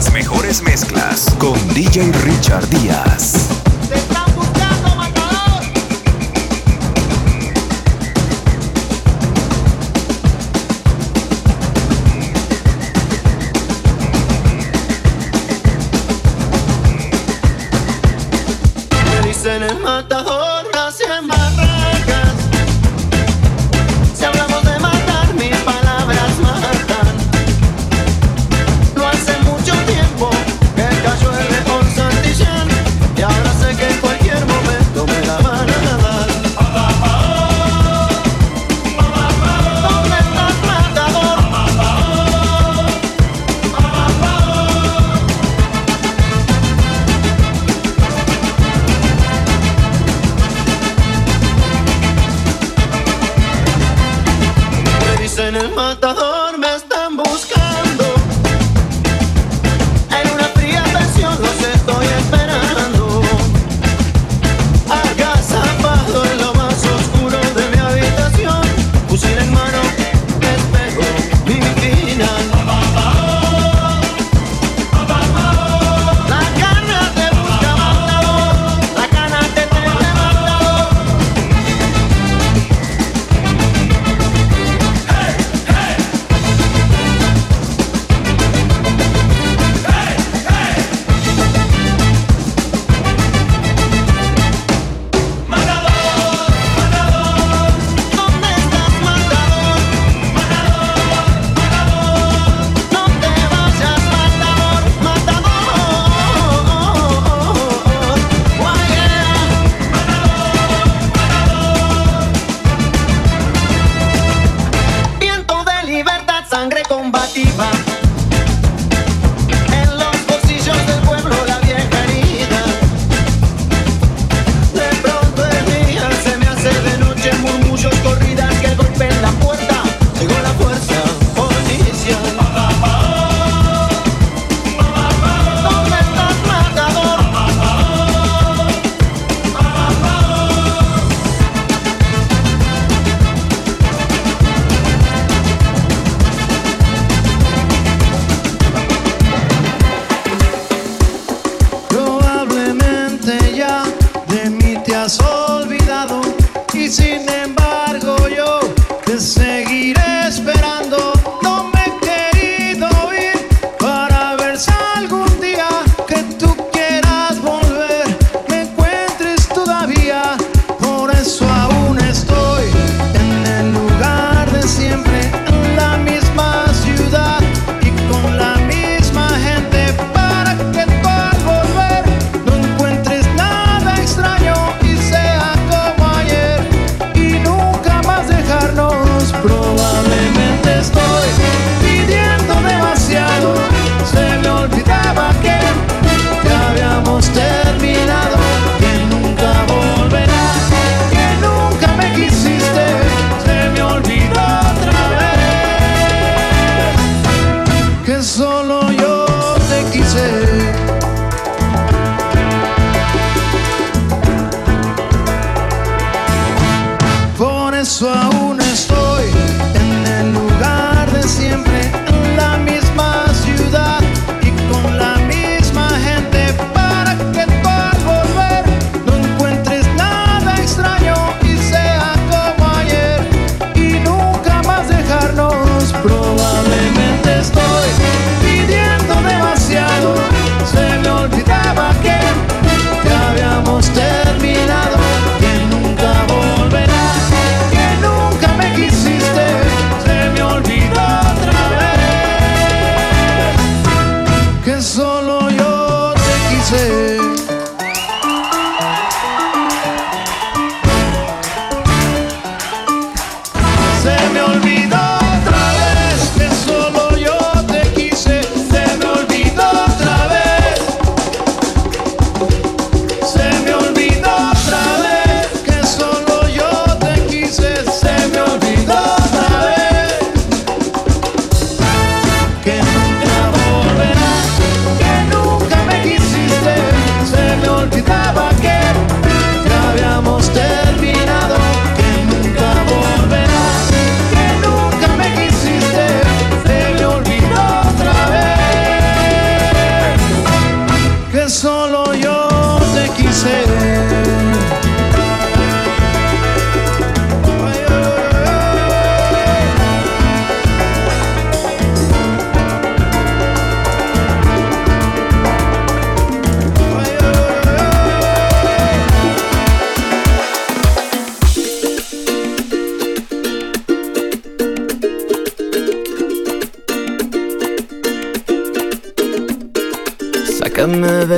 Las mejores mezclas con DJ Richard Díaz.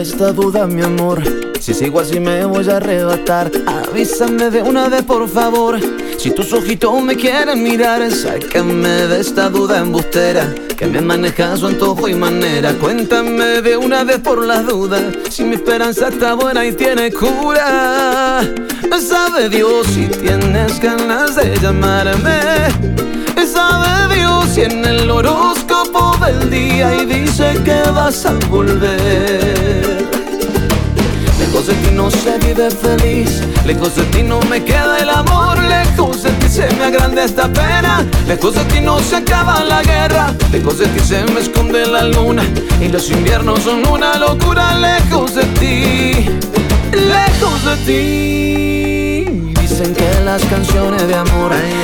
Esta duda, mi amor. Si sigo así me voy a arrebatar. Avísame de una vez, por favor. Si tus ojitos me quieren mirar, sácame de esta duda embustera. Que me maneja su antojo y manera. Cuéntame de una vez por las dudas. Si mi esperanza está buena y tiene cura. Sabe Dios si tienes ganas de llamarme. Sabe Dios si en el horóscopo del día y dice que vas a volver. Lejos de ti no se vive feliz, lejos de ti no me queda el amor, lejos de ti se me agranda esta pena, lejos de ti no se acaba la guerra, lejos de ti se me esconde la luna. Y los inviernos son una locura, lejos de ti, lejos de ti. Dicen que las canciones de amor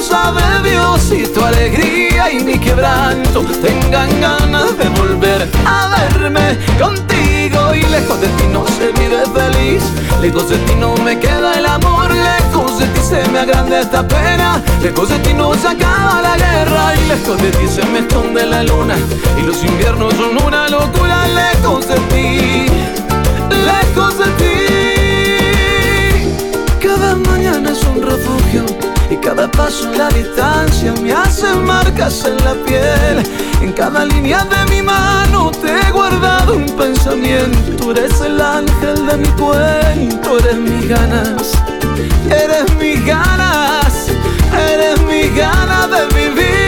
Sabe Dios si tu alegría y mi quebranto. Tengan ganas de volver a verme contigo y lejos de ti no se vive feliz, lejos de ti no me queda el amor, lejos de ti se me agranda esta pena, lejos de ti no se acaba la guerra y lejos de ti se me esconde la luna. Y los inviernos son una locura, lejos de ti, lejos de ti, cada mañana es un refugio y cada paso en la distancia me hace marcas en la piel. En cada línea de mi mano te he guardado un pensamiento. Eres el ángel de mi cuento, eres mis ganas, eres mis ganas, eres mi ganas de vivir.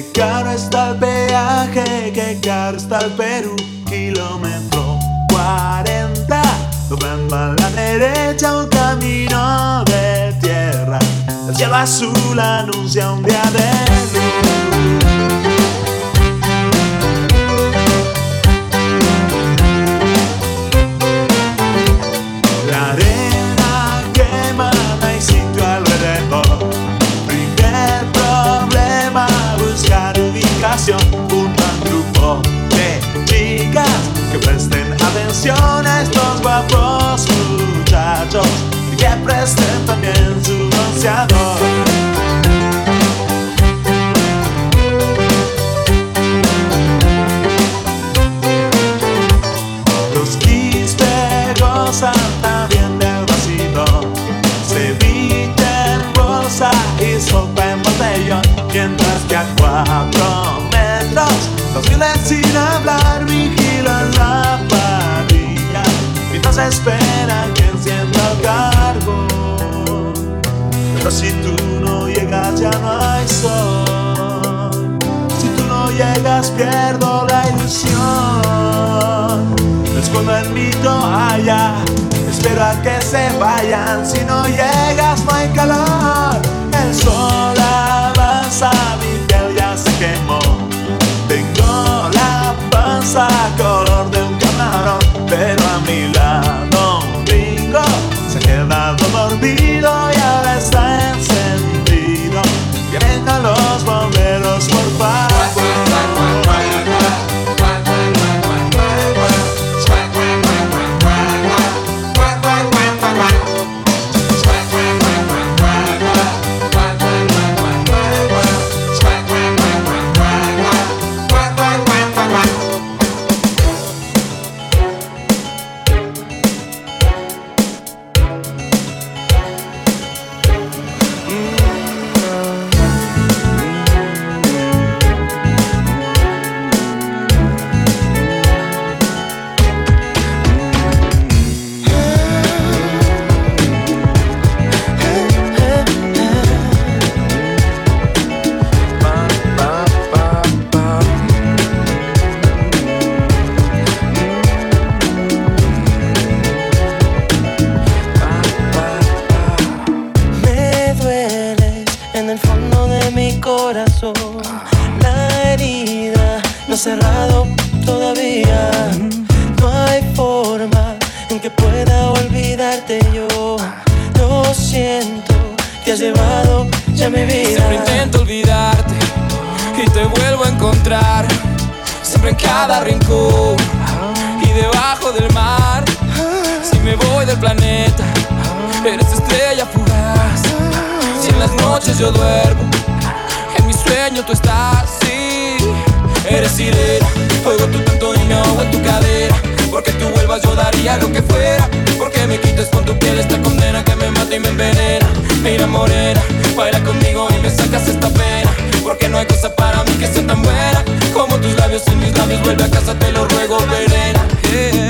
Qué caro está el peaje, qué caro está el Perú. Kilómetro 40, doblando a la derecha un camino de tierra. El cielo azul anuncia un día de Esperan que encienda el carbón Pero si tú no llegas ya no hay sol. Si tú no llegas pierdo la ilusión. Escondo en mi toalla Espero a que se vayan. Si no llegas no hay calor. El sol avanza Mi piel ya se quemó. Tengo la panza del mar. Si me voy del planeta, eres estrella fugaz. Si en las noches yo duermo, en mi sueño tú estás. Sí, eres sirena. Oigo tu canto y me ahogo en tu cadera. Porque tú vuelvas yo daría lo que fuera. Porque me quites con tu piel esta condena que me mata y me envenena. Mira morena, baila conmigo y me sacas esta pena. Porque no hay cosa para mí que sea tan buena como tus labios en mis labios. Vuelve a casa, te lo ruego, venena.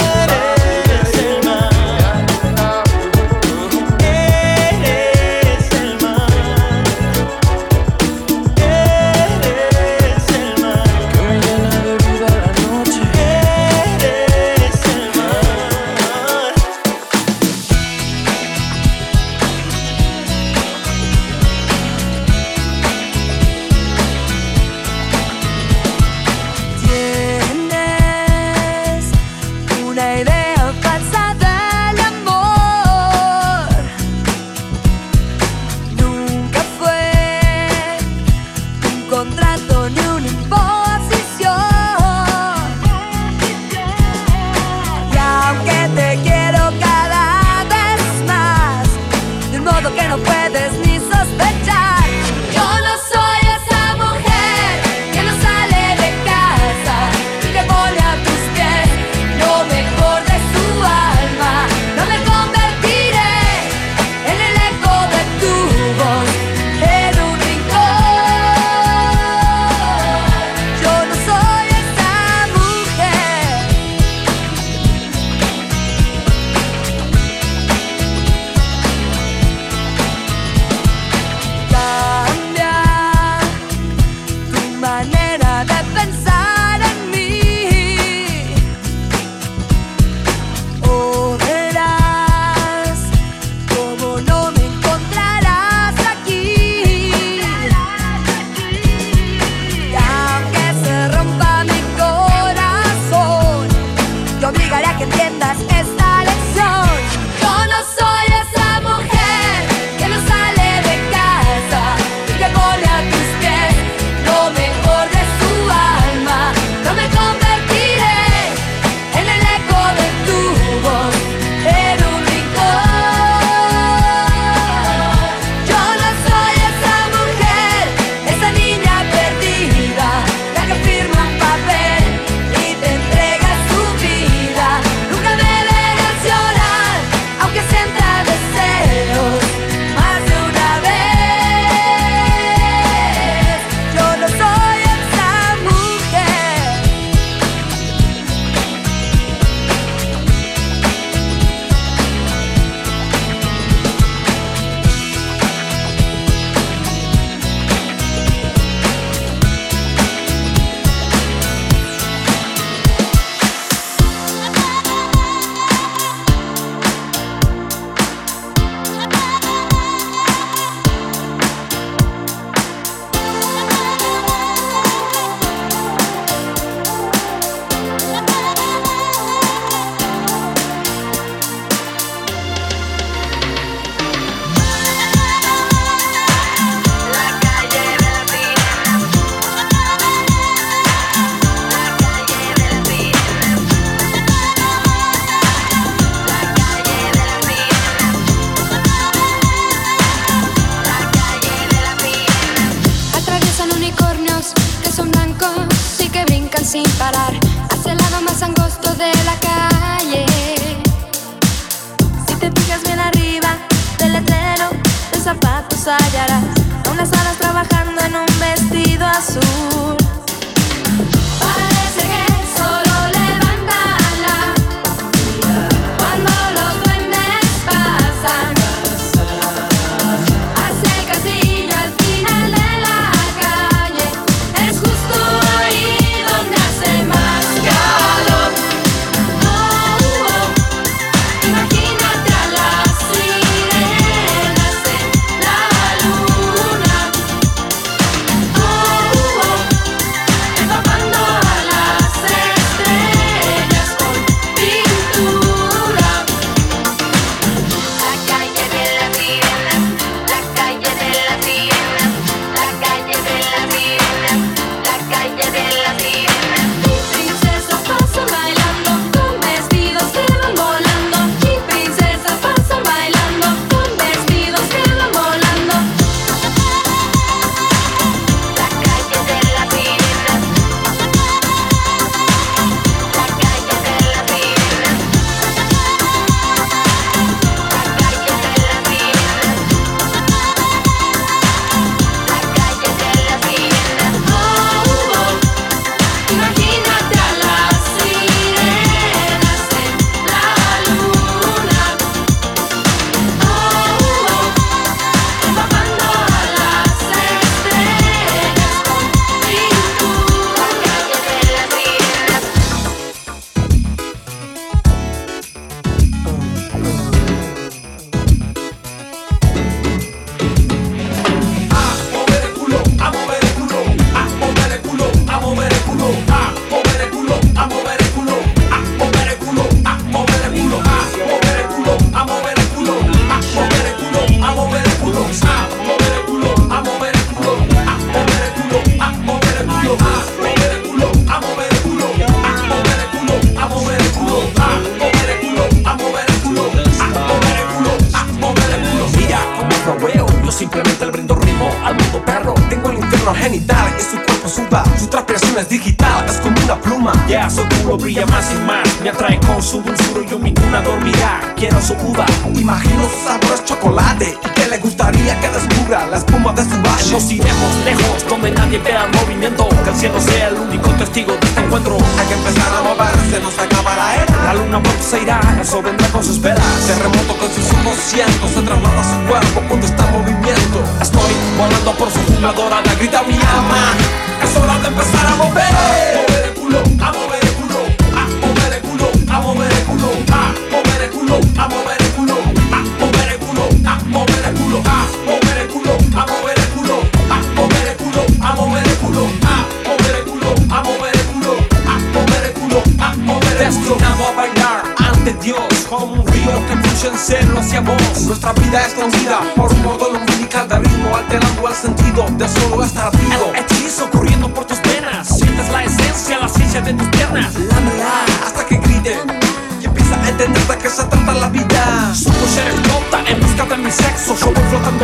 hallarás a unas horas trabajando en un vestido azul.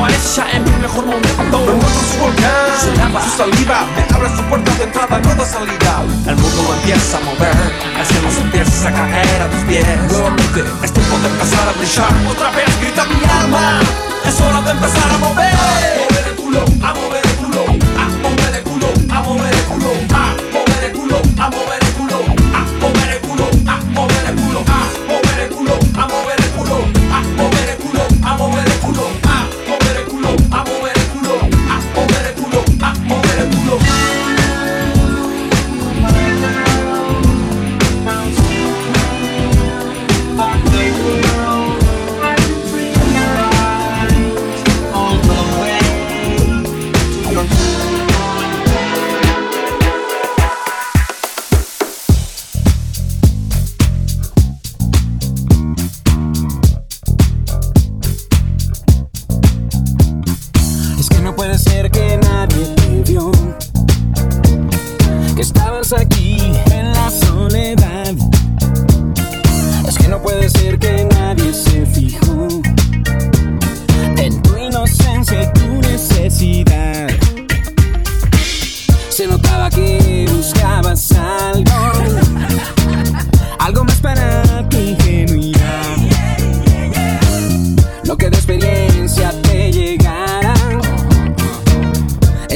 a ella en mi mejor momento. Me muestra su volcán, su lava, su saliva. Me abre su puerta de entrada, no de salida. El mundo empieza a mover, el cielo se empieza a caer a tus pies. Nuevamente es tiempo de empezar a brillar. Otra vez grita mi alma, es hora de empezar a mover.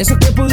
Esos cuerpos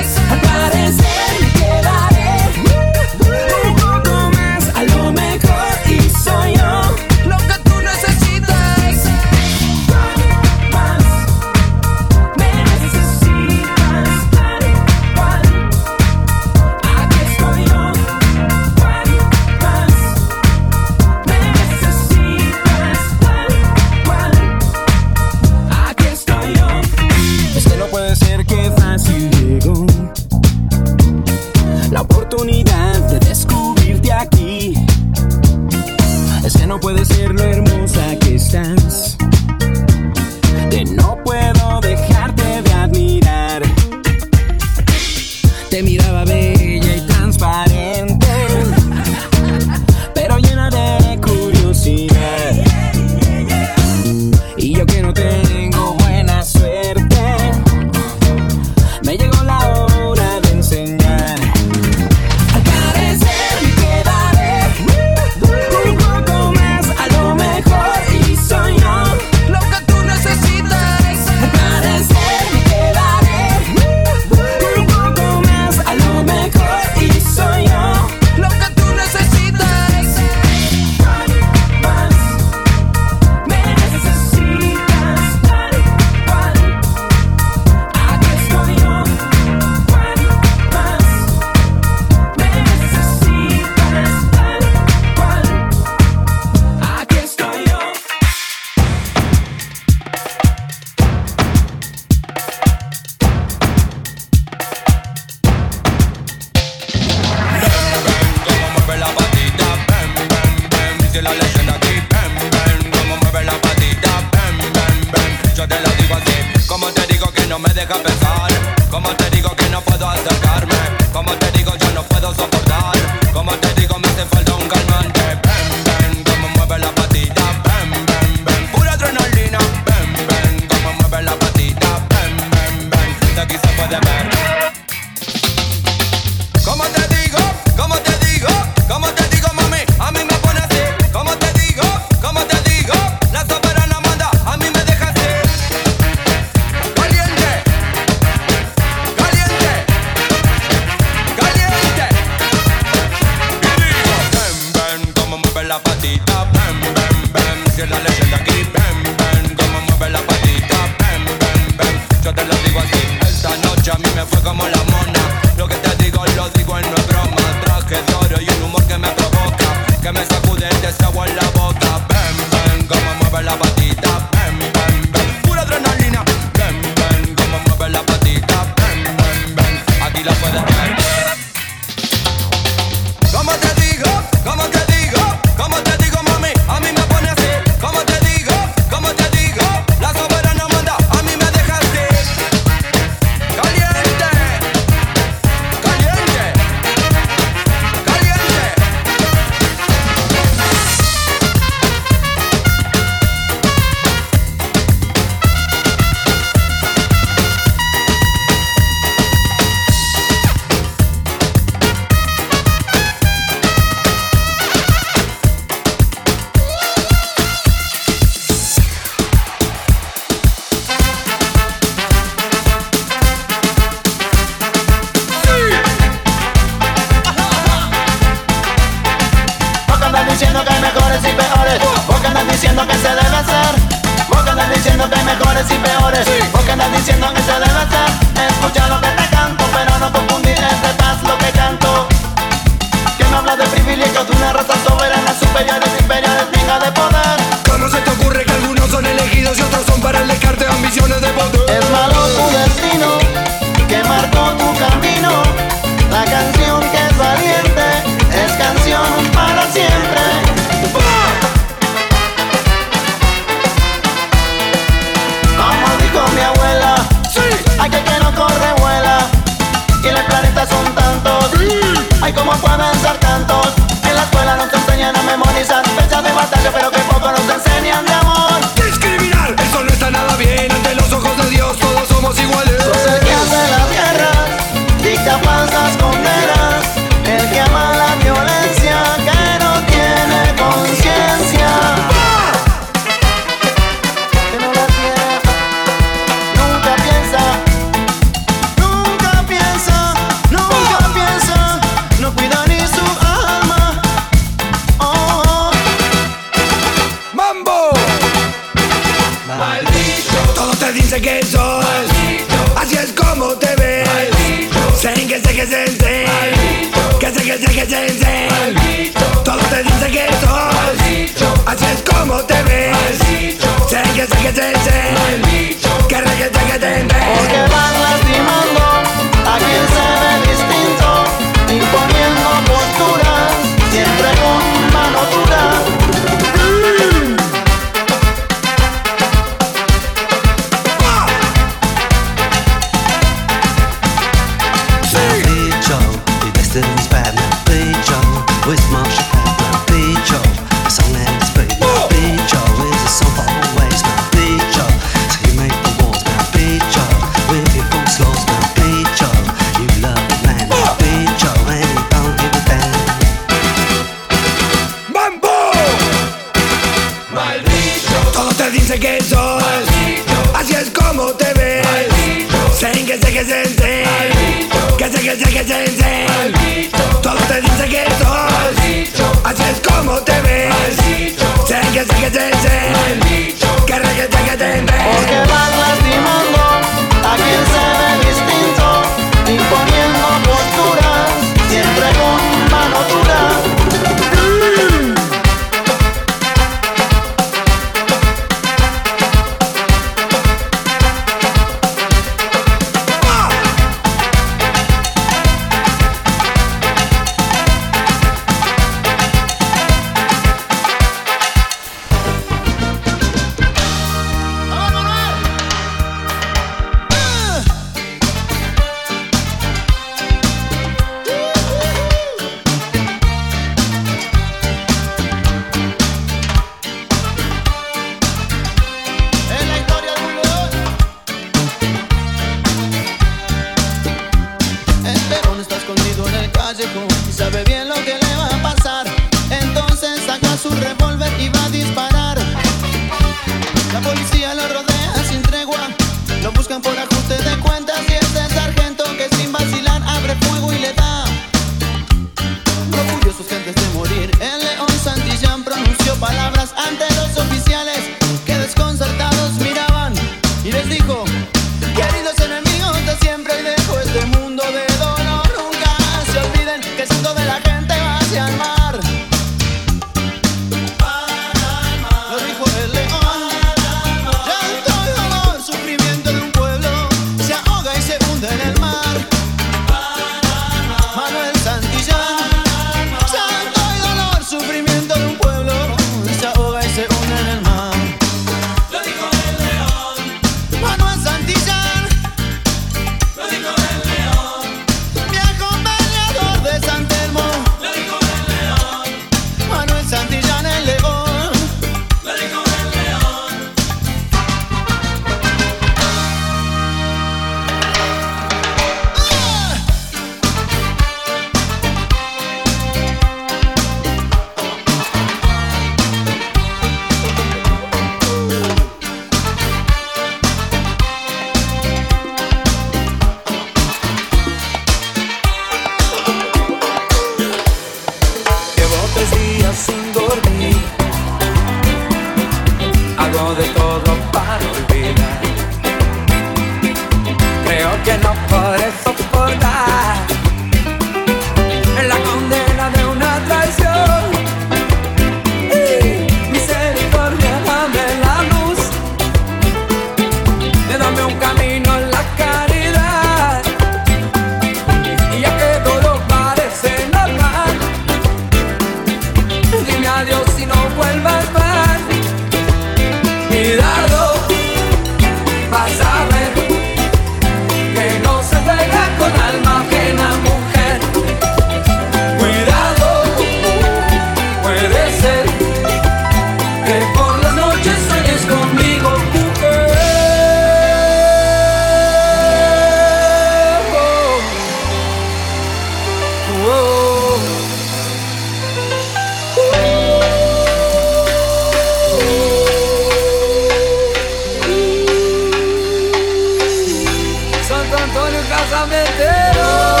casamenteiro.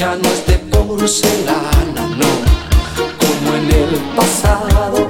ya no es de porcelana, no, como en el pasado.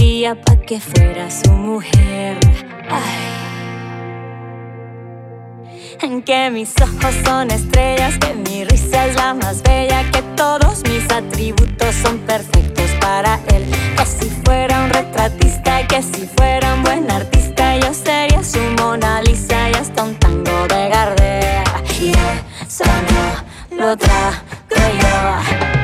daría pa' que fuera su mujer. Ay. Que mis ojos son estrellas, que mi risa es la más bella, que todos mis atributos son perfectos para él. Que si fuera un retratista, que si fuera un buen artista, yo sería su Mona Lisa y hasta un tango de Gardea. Y eso no lo trago yo.